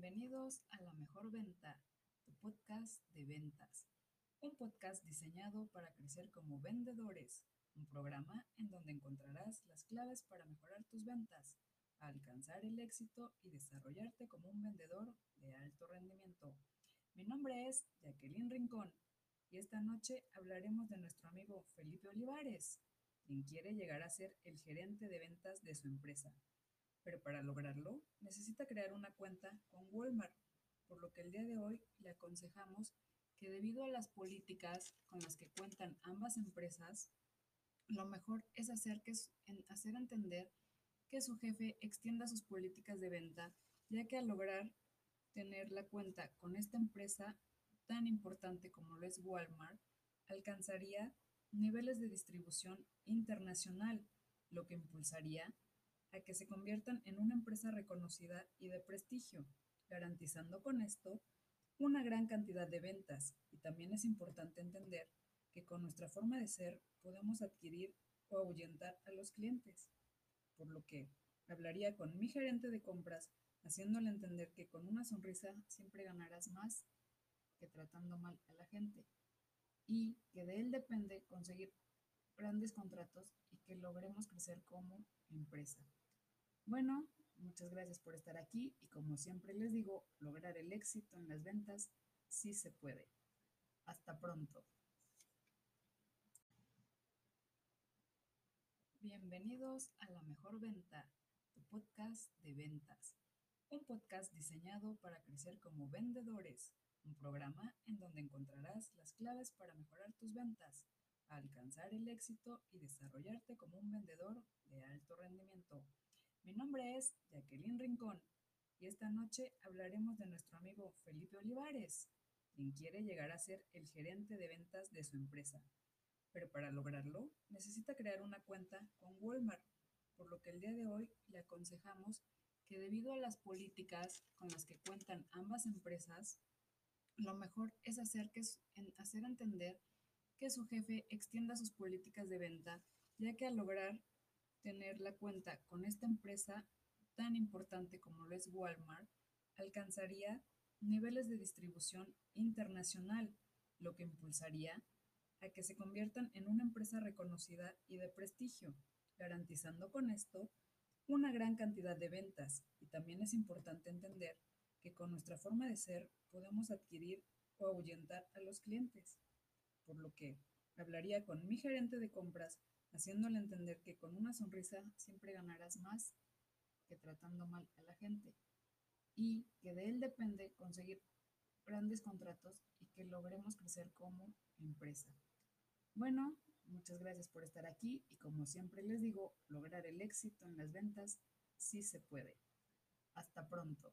Bienvenidos a La Mejor Venta, tu podcast de ventas. Un podcast diseñado para crecer como vendedores. Un programa en donde encontrarás las claves para mejorar tus ventas, alcanzar el éxito y desarrollarte como un vendedor de alto rendimiento. Mi nombre es Jacqueline Rincón y esta noche hablaremos de nuestro amigo Felipe Olivares, quien quiere llegar a ser el gerente de ventas de su empresa pero para lograrlo necesita crear una cuenta con Walmart, por lo que el día de hoy le aconsejamos que debido a las políticas con las que cuentan ambas empresas, lo mejor es hacer, que, hacer entender que su jefe extienda sus políticas de venta, ya que al lograr tener la cuenta con esta empresa tan importante como lo es Walmart, alcanzaría niveles de distribución internacional, lo que impulsaría a que se conviertan en una empresa reconocida y de prestigio, garantizando con esto una gran cantidad de ventas. Y también es importante entender que con nuestra forma de ser podemos adquirir o ahuyentar a los clientes. Por lo que hablaría con mi gerente de compras, haciéndole entender que con una sonrisa siempre ganarás más que tratando mal a la gente. Y que de él depende conseguir grandes contratos logremos crecer como empresa. Bueno, muchas gracias por estar aquí y como siempre les digo, lograr el éxito en las ventas sí se puede. Hasta pronto. Bienvenidos a La Mejor Venta, tu podcast de ventas. Un podcast diseñado para crecer como vendedores. Un programa en donde encontrarás las claves para mejorar tus ventas, alcanzar el éxito y desarrollarte como un vendedor de alto rendimiento. Mi nombre es Jacqueline Rincón y esta noche hablaremos de nuestro amigo Felipe Olivares, quien quiere llegar a ser el gerente de ventas de su empresa. Pero para lograrlo necesita crear una cuenta con Walmart, por lo que el día de hoy le aconsejamos que debido a las políticas con las que cuentan ambas empresas, lo mejor es hacer, que, hacer entender que su jefe extienda sus políticas de venta, ya que al lograr tener la cuenta con esta empresa tan importante como lo es Walmart alcanzaría niveles de distribución internacional, lo que impulsaría a que se conviertan en una empresa reconocida y de prestigio, garantizando con esto una gran cantidad de ventas. Y también es importante entender que con nuestra forma de ser podemos adquirir o ahuyentar a los clientes. Por lo que hablaría con mi gerente de compras haciéndole entender que con una sonrisa siempre ganarás más que tratando mal a la gente y que de él depende conseguir grandes contratos y que logremos crecer como empresa. Bueno, muchas gracias por estar aquí y como siempre les digo, lograr el éxito en las ventas sí se puede. Hasta pronto.